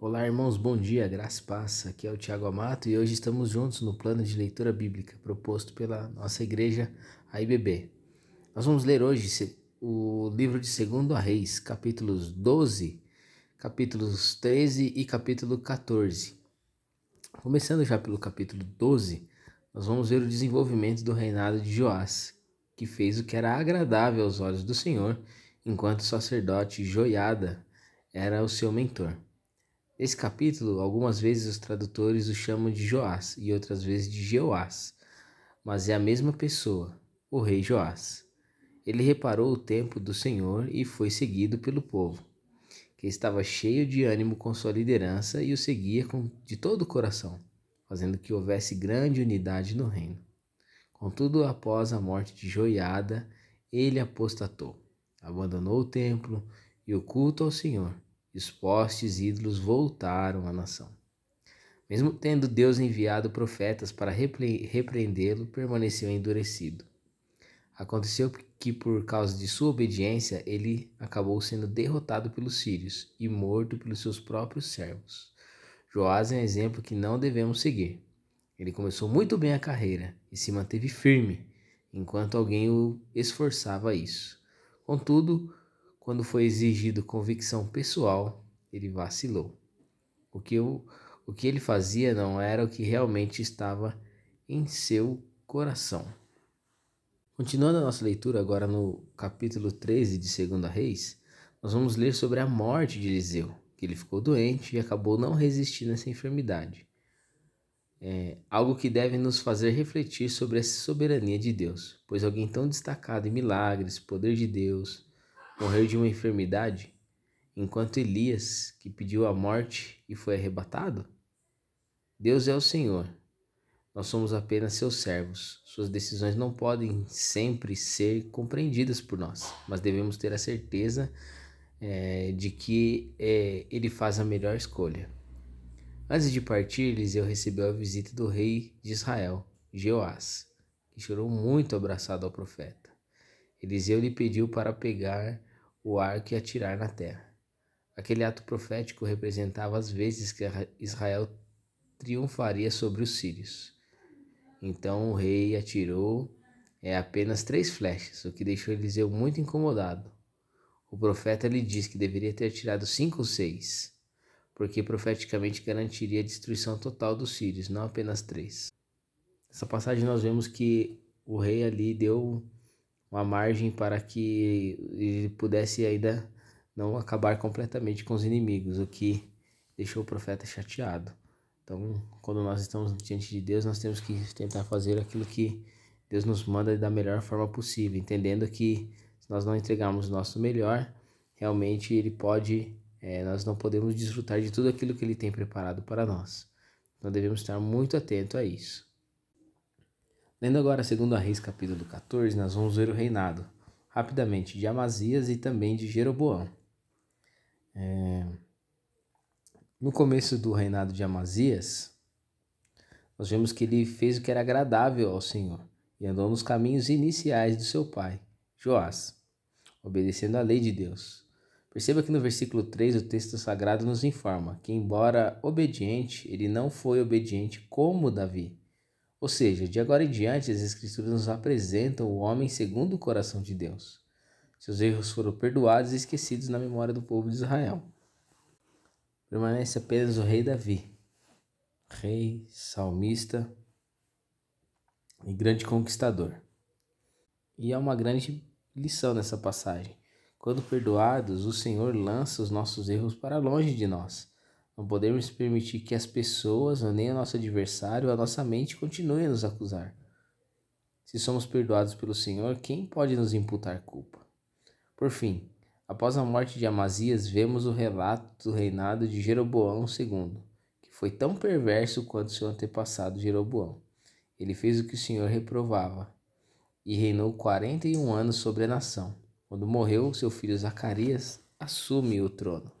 Olá, irmãos, bom dia, graça e paz. Aqui é o Tiago Amato e hoje estamos juntos no plano de leitura bíblica proposto pela nossa igreja AIBB. Nós vamos ler hoje o livro de 2 Reis, capítulos 12, capítulos 13 e capítulo 14. Começando já pelo capítulo 12, nós vamos ver o desenvolvimento do reinado de Joás, que fez o que era agradável aos olhos do Senhor, enquanto o sacerdote Joiada era o seu mentor. Nesse capítulo, algumas vezes os tradutores o chamam de Joás e outras vezes de Jeoás, mas é a mesma pessoa, o rei Joás. Ele reparou o tempo do Senhor e foi seguido pelo povo, que estava cheio de ânimo com sua liderança e o seguia com, de todo o coração, fazendo que houvesse grande unidade no reino. Contudo, após a morte de Joiada, ele apostatou, abandonou o templo e o culto ao Senhor e os postes ídolos voltaram à nação. Mesmo tendo Deus enviado profetas para repreendê-lo, permaneceu endurecido. Aconteceu que, por causa de sua obediência, ele acabou sendo derrotado pelos sírios e morto pelos seus próprios servos. Joás é um exemplo que não devemos seguir. Ele começou muito bem a carreira e se manteve firme, enquanto alguém o esforçava a isso. Contudo, quando foi exigido convicção pessoal, ele vacilou. O que, eu, o que ele fazia não era o que realmente estava em seu coração. Continuando a nossa leitura agora no capítulo 13 de 2 Reis, nós vamos ler sobre a morte de Eliseu, que ele ficou doente e acabou não resistindo a essa enfermidade. É algo que deve nos fazer refletir sobre a soberania de Deus, pois alguém tão destacado em milagres, poder de Deus, morreu de uma enfermidade, enquanto Elias, que pediu a morte e foi arrebatado? Deus é o Senhor. Nós somos apenas seus servos. Suas decisões não podem sempre ser compreendidas por nós, mas devemos ter a certeza é, de que é, ele faz a melhor escolha. Antes de partir, Eliseu recebeu a visita do rei de Israel, Jeoás, que chorou muito abraçado ao profeta. Eliseu lhe pediu para pegar o arco e atirar na terra. Aquele ato profético representava as vezes que Israel triunfaria sobre os sírios. Então o rei atirou é apenas três flechas, o que deixou Eliseu muito incomodado. O profeta lhe disse que deveria ter tirado cinco ou seis, porque profeticamente garantiria a destruição total dos sírios, não apenas três. Nessa passagem nós vemos que o rei ali deu uma margem para que ele pudesse ainda não acabar completamente com os inimigos, o que deixou o profeta chateado. Então, quando nós estamos diante de Deus, nós temos que tentar fazer aquilo que Deus nos manda da melhor forma possível, entendendo que se nós não entregarmos o nosso melhor, realmente Ele pode, é, nós não podemos desfrutar de tudo aquilo que Ele tem preparado para nós. Então devemos estar muito atento a isso. Lendo agora segundo a Reis capítulo 14, nós vamos ver o reinado, rapidamente, de Amazias e também de Jeroboão. É... No começo do reinado de Amazias, nós vemos que ele fez o que era agradável ao Senhor e andou nos caminhos iniciais do seu pai, Joás, obedecendo à lei de Deus. Perceba que no versículo 3 o texto sagrado nos informa que, embora obediente, ele não foi obediente como Davi ou seja, de agora em diante, as Escrituras nos apresentam o homem segundo o coração de Deus. Seus erros foram perdoados e esquecidos na memória do povo de Israel. Permanece apenas o rei Davi, rei, salmista e grande conquistador. E há uma grande lição nessa passagem. Quando perdoados, o Senhor lança os nossos erros para longe de nós não podemos permitir que as pessoas, nem o nosso adversário, a nossa mente continuem a nos acusar. Se somos perdoados pelo Senhor, quem pode nos imputar culpa? Por fim, após a morte de Amazias, vemos o relato do reinado de Jeroboão II, que foi tão perverso quanto seu antepassado Jeroboão. Ele fez o que o Senhor reprovava e reinou 41 anos sobre a nação. Quando morreu, seu filho Zacarias assume o trono.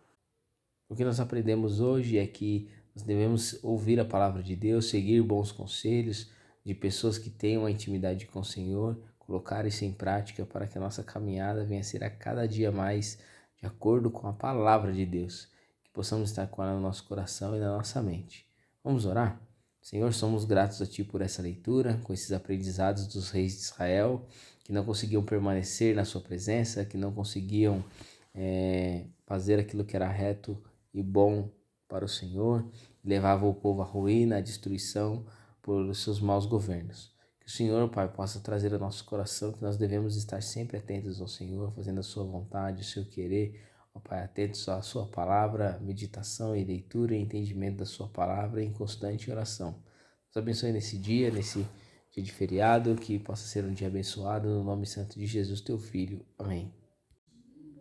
O que nós aprendemos hoje é que nós devemos ouvir a palavra de Deus, seguir bons conselhos de pessoas que tenham uma intimidade com o Senhor, colocar isso em prática para que a nossa caminhada venha a ser a cada dia mais de acordo com a palavra de Deus. Que possamos estar com ela no nosso coração e na nossa mente. Vamos orar? Senhor, somos gratos a Ti por essa leitura, com esses aprendizados dos reis de Israel, que não conseguiam permanecer na Sua presença, que não conseguiam é, fazer aquilo que era reto e bom para o Senhor, levava o povo à ruína, à destruição por seus maus governos. Que o Senhor, Pai, possa trazer ao nosso coração que nós devemos estar sempre atentos ao Senhor, fazendo a Sua vontade, o seu querer, ó Pai, atentos à Sua palavra, meditação e leitura e entendimento da Sua palavra em constante oração. Nos abençoe nesse dia, nesse dia de feriado, que possa ser um dia abençoado, no nome santo de Jesus, Teu Filho. Amém.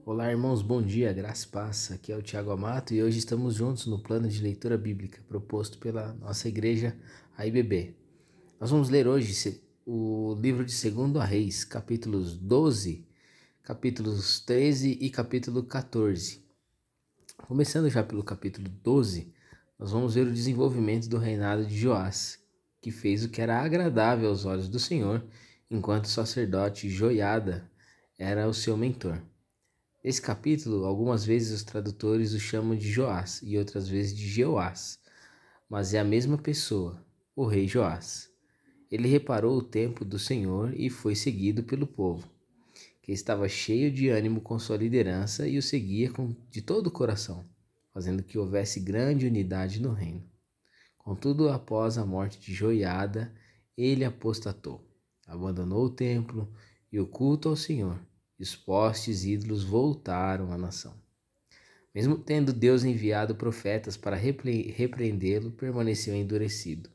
Olá, irmãos, bom dia, graça paz. Aqui é o Tiago Amato e hoje estamos juntos no plano de leitura bíblica proposto pela nossa igreja, a IBB. Nós vamos ler hoje o livro de 2 Reis, capítulos 12, capítulos 13 e capítulo 14. Começando já pelo capítulo 12, nós vamos ver o desenvolvimento do reinado de Joás, que fez o que era agradável aos olhos do Senhor, enquanto o sacerdote Joiada era o seu mentor. Nesse capítulo, algumas vezes os tradutores o chamam de Joás e outras vezes de Jeoás, mas é a mesma pessoa, o rei Joás. Ele reparou o tempo do Senhor e foi seguido pelo povo, que estava cheio de ânimo com sua liderança e o seguia com, de todo o coração, fazendo que houvesse grande unidade no reino. Contudo, após a morte de Joiada, ele apostatou, abandonou o templo e o culto ao Senhor e os postes ídolos voltaram à nação. Mesmo tendo Deus enviado profetas para repreendê-lo, permaneceu endurecido.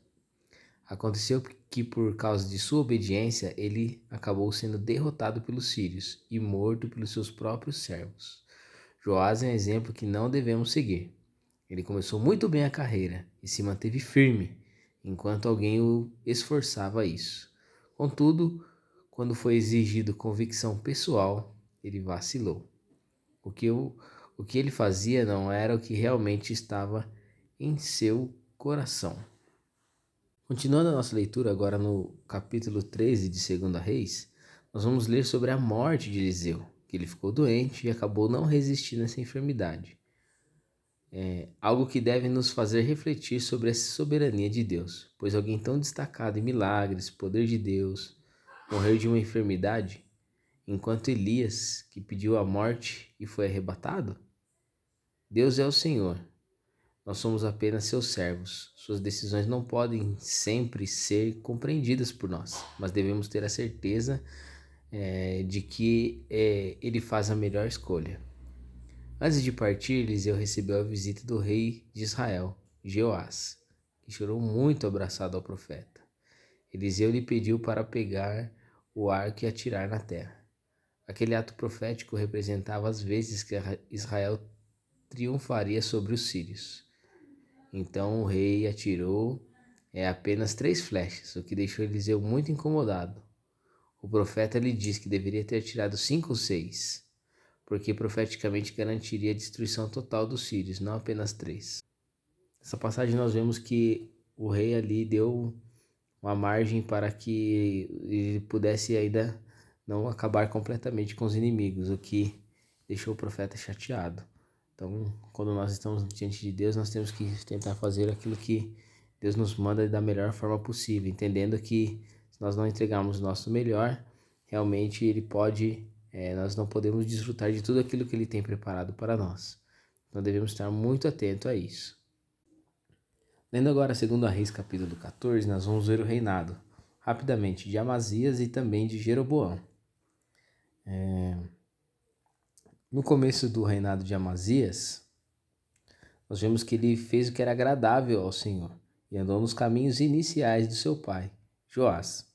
Aconteceu que, por causa de sua obediência, ele acabou sendo derrotado pelos sírios e morto pelos seus próprios servos. Joás é um exemplo que não devemos seguir. Ele começou muito bem a carreira e se manteve firme, enquanto alguém o esforçava a isso. Contudo, quando foi exigido convicção pessoal, ele vacilou. O que, eu, o que ele fazia não era o que realmente estava em seu coração. Continuando a nossa leitura agora no capítulo 13 de 2 Reis, nós vamos ler sobre a morte de Eliseu, que ele ficou doente e acabou não resistindo a essa enfermidade. É algo que deve nos fazer refletir sobre a soberania de Deus, pois alguém tão destacado em milagres, poder de Deus, morreu de uma enfermidade, enquanto Elias, que pediu a morte e foi arrebatado? Deus é o Senhor. Nós somos apenas seus servos. Suas decisões não podem sempre ser compreendidas por nós, mas devemos ter a certeza é, de que é, ele faz a melhor escolha. Antes de partir, Eliseu recebeu a visita do rei de Israel, Jeoás, que chorou muito abraçado ao profeta. Eliseu lhe pediu para pegar o arco e atirar na terra. Aquele ato profético representava as vezes que Israel triunfaria sobre os sírios. Então o rei atirou é, apenas três flechas, o que deixou Eliseu muito incomodado. O profeta lhe disse que deveria ter atirado cinco ou seis, porque profeticamente garantiria a destruição total dos sírios, não apenas três. Nessa passagem nós vemos que o rei ali deu uma margem para que ele pudesse ainda não acabar completamente com os inimigos, o que deixou o profeta chateado. Então, quando nós estamos diante de Deus, nós temos que tentar fazer aquilo que Deus nos manda da melhor forma possível, entendendo que se nós não entregarmos o nosso melhor, realmente Ele pode, é, nós não podemos desfrutar de tudo aquilo que Ele tem preparado para nós. Então, devemos estar muito atento a isso. Lendo agora segundo a Reis capítulo 14, nós vamos ver o reinado, rapidamente, de Amazias e também de Jeroboão. É... No começo do reinado de Amazias, nós vemos que ele fez o que era agradável ao Senhor e andou nos caminhos iniciais do seu pai, Joás,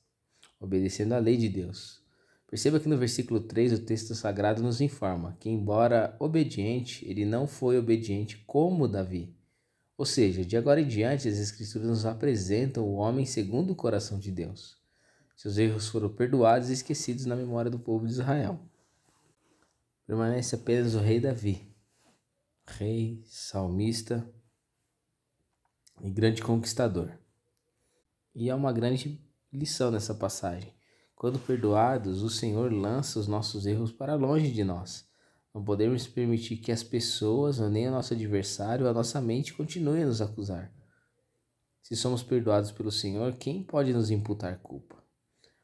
obedecendo à lei de Deus. Perceba que no versículo 3 o texto sagrado nos informa que, embora obediente, ele não foi obediente como Davi ou seja, de agora em diante, as Escrituras nos apresentam o homem segundo o coração de Deus. Seus erros foram perdoados e esquecidos na memória do povo de Israel. Permanece apenas o rei Davi, rei, salmista e grande conquistador. E há uma grande lição nessa passagem. Quando perdoados, o Senhor lança os nossos erros para longe de nós. Não podemos permitir que as pessoas, ou nem o nosso adversário, a nossa mente continue a nos acusar. Se somos perdoados pelo Senhor, quem pode nos imputar culpa?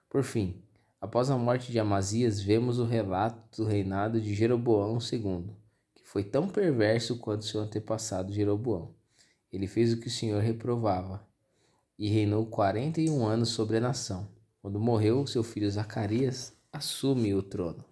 Por fim, após a morte de Amazias, vemos o relato do reinado de Jeroboão II, que foi tão perverso quanto seu antepassado Jeroboão. Ele fez o que o Senhor reprovava e reinou 41 anos sobre a nação. Quando morreu, seu filho Zacarias assume o trono.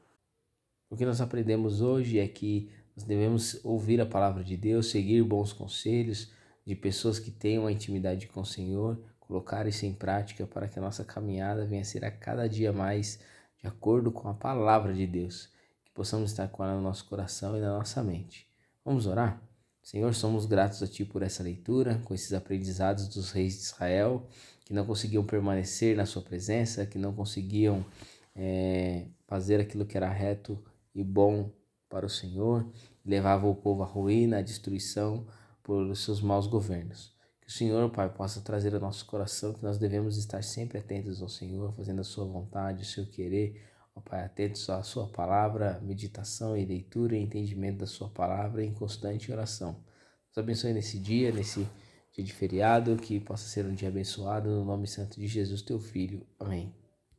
O que nós aprendemos hoje é que nós devemos ouvir a palavra de Deus, seguir bons conselhos de pessoas que tenham uma intimidade com o Senhor, colocar isso em prática para que a nossa caminhada venha a ser a cada dia mais de acordo com a palavra de Deus, que possamos estar com ela no nosso coração e na nossa mente. Vamos orar? Senhor, somos gratos a Ti por essa leitura, com esses aprendizados dos reis de Israel, que não conseguiam permanecer na Sua presença, que não conseguiam é, fazer aquilo que era reto e bom para o Senhor, levava o povo à ruína, à destruição por seus maus governos. Que o Senhor, Pai, possa trazer ao nosso coração que nós devemos estar sempre atentos ao Senhor, fazendo a Sua vontade, o seu querer, ó Pai, atentos à Sua palavra, meditação e leitura e entendimento da Sua palavra em constante oração. Nos abençoe nesse dia, nesse dia de feriado, que possa ser um dia abençoado, no nome santo de Jesus, Teu Filho. Amém.